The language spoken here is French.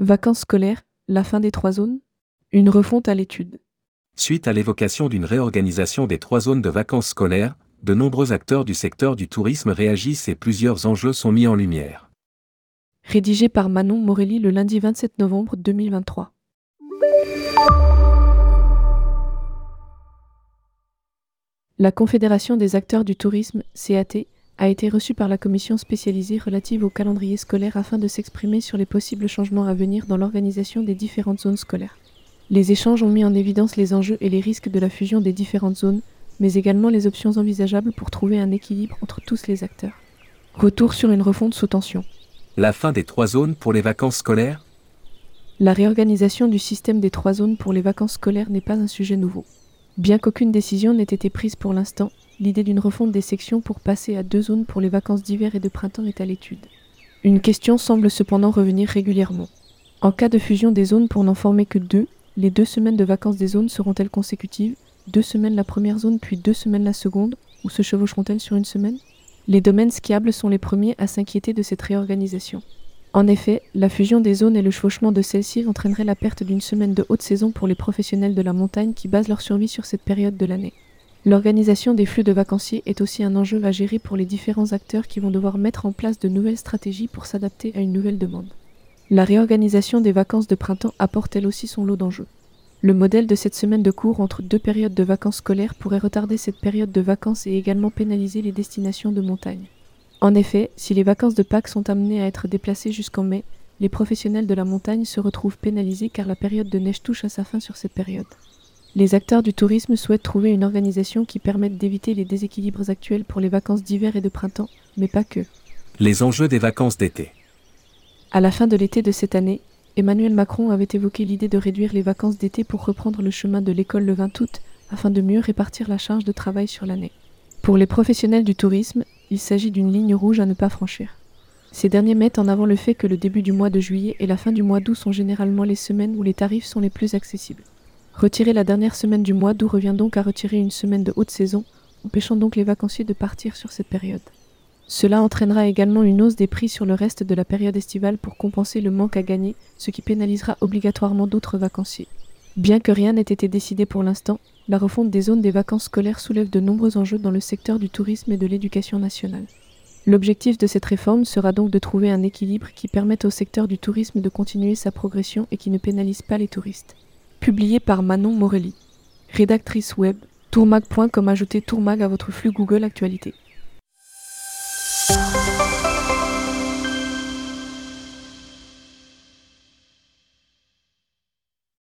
Vacances scolaires, la fin des trois zones Une refonte à l'étude. Suite à l'évocation d'une réorganisation des trois zones de vacances scolaires, de nombreux acteurs du secteur du tourisme réagissent et plusieurs enjeux sont mis en lumière. Rédigé par Manon Morelli le lundi 27 novembre 2023. La Confédération des acteurs du tourisme, CAT, a été reçue par la commission spécialisée relative au calendrier scolaire afin de s'exprimer sur les possibles changements à venir dans l'organisation des différentes zones scolaires. Les échanges ont mis en évidence les enjeux et les risques de la fusion des différentes zones, mais également les options envisageables pour trouver un équilibre entre tous les acteurs. Retour sur une refonte sous tension. La fin des trois zones pour les vacances scolaires? La réorganisation du système des trois zones pour les vacances scolaires n'est pas un sujet nouveau. Bien qu'aucune décision n'ait été prise pour l'instant, l'idée d'une refonte des sections pour passer à deux zones pour les vacances d'hiver et de printemps est à l'étude. Une question semble cependant revenir régulièrement. En cas de fusion des zones pour n'en former que deux, les deux semaines de vacances des zones seront-elles consécutives? Deux semaines la première zone puis deux semaines la seconde? Ou se chevaucheront-elles sur une semaine? Les domaines skiables sont les premiers à s'inquiéter de cette réorganisation. En effet, la fusion des zones et le chevauchement de celles-ci entraînerait la perte d'une semaine de haute saison pour les professionnels de la montagne qui basent leur survie sur cette période de l'année. L'organisation des flux de vacanciers est aussi un enjeu à gérer pour les différents acteurs qui vont devoir mettre en place de nouvelles stratégies pour s'adapter à une nouvelle demande. La réorganisation des vacances de printemps apporte elle aussi son lot d'enjeux. Le modèle de cette semaine de cours entre deux périodes de vacances scolaires pourrait retarder cette période de vacances et également pénaliser les destinations de montagne. En effet, si les vacances de Pâques sont amenées à être déplacées jusqu'en mai, les professionnels de la montagne se retrouvent pénalisés car la période de neige touche à sa fin sur cette période. Les acteurs du tourisme souhaitent trouver une organisation qui permette d'éviter les déséquilibres actuels pour les vacances d'hiver et de printemps, mais pas que. Les enjeux des vacances d'été. À la fin de l'été de cette année, Emmanuel Macron avait évoqué l'idée de réduire les vacances d'été pour reprendre le chemin de l'école le 20 août afin de mieux répartir la charge de travail sur l'année. Pour les professionnels du tourisme, il s'agit d'une ligne rouge à ne pas franchir. Ces derniers mettent en avant le fait que le début du mois de juillet et la fin du mois d'août sont généralement les semaines où les tarifs sont les plus accessibles. Retirer la dernière semaine du mois d'août revient donc à retirer une semaine de haute saison, empêchant donc les vacanciers de partir sur cette période. Cela entraînera également une hausse des prix sur le reste de la période estivale pour compenser le manque à gagner, ce qui pénalisera obligatoirement d'autres vacanciers. Bien que rien n'ait été décidé pour l'instant, la refonte des zones des vacances scolaires soulève de nombreux enjeux dans le secteur du tourisme et de l'éducation nationale. L'objectif de cette réforme sera donc de trouver un équilibre qui permette au secteur du tourisme de continuer sa progression et qui ne pénalise pas les touristes. Publié par Manon Morelli. Rédactrice web, tourmag.com ajoutez tourmag à votre flux Google Actualité.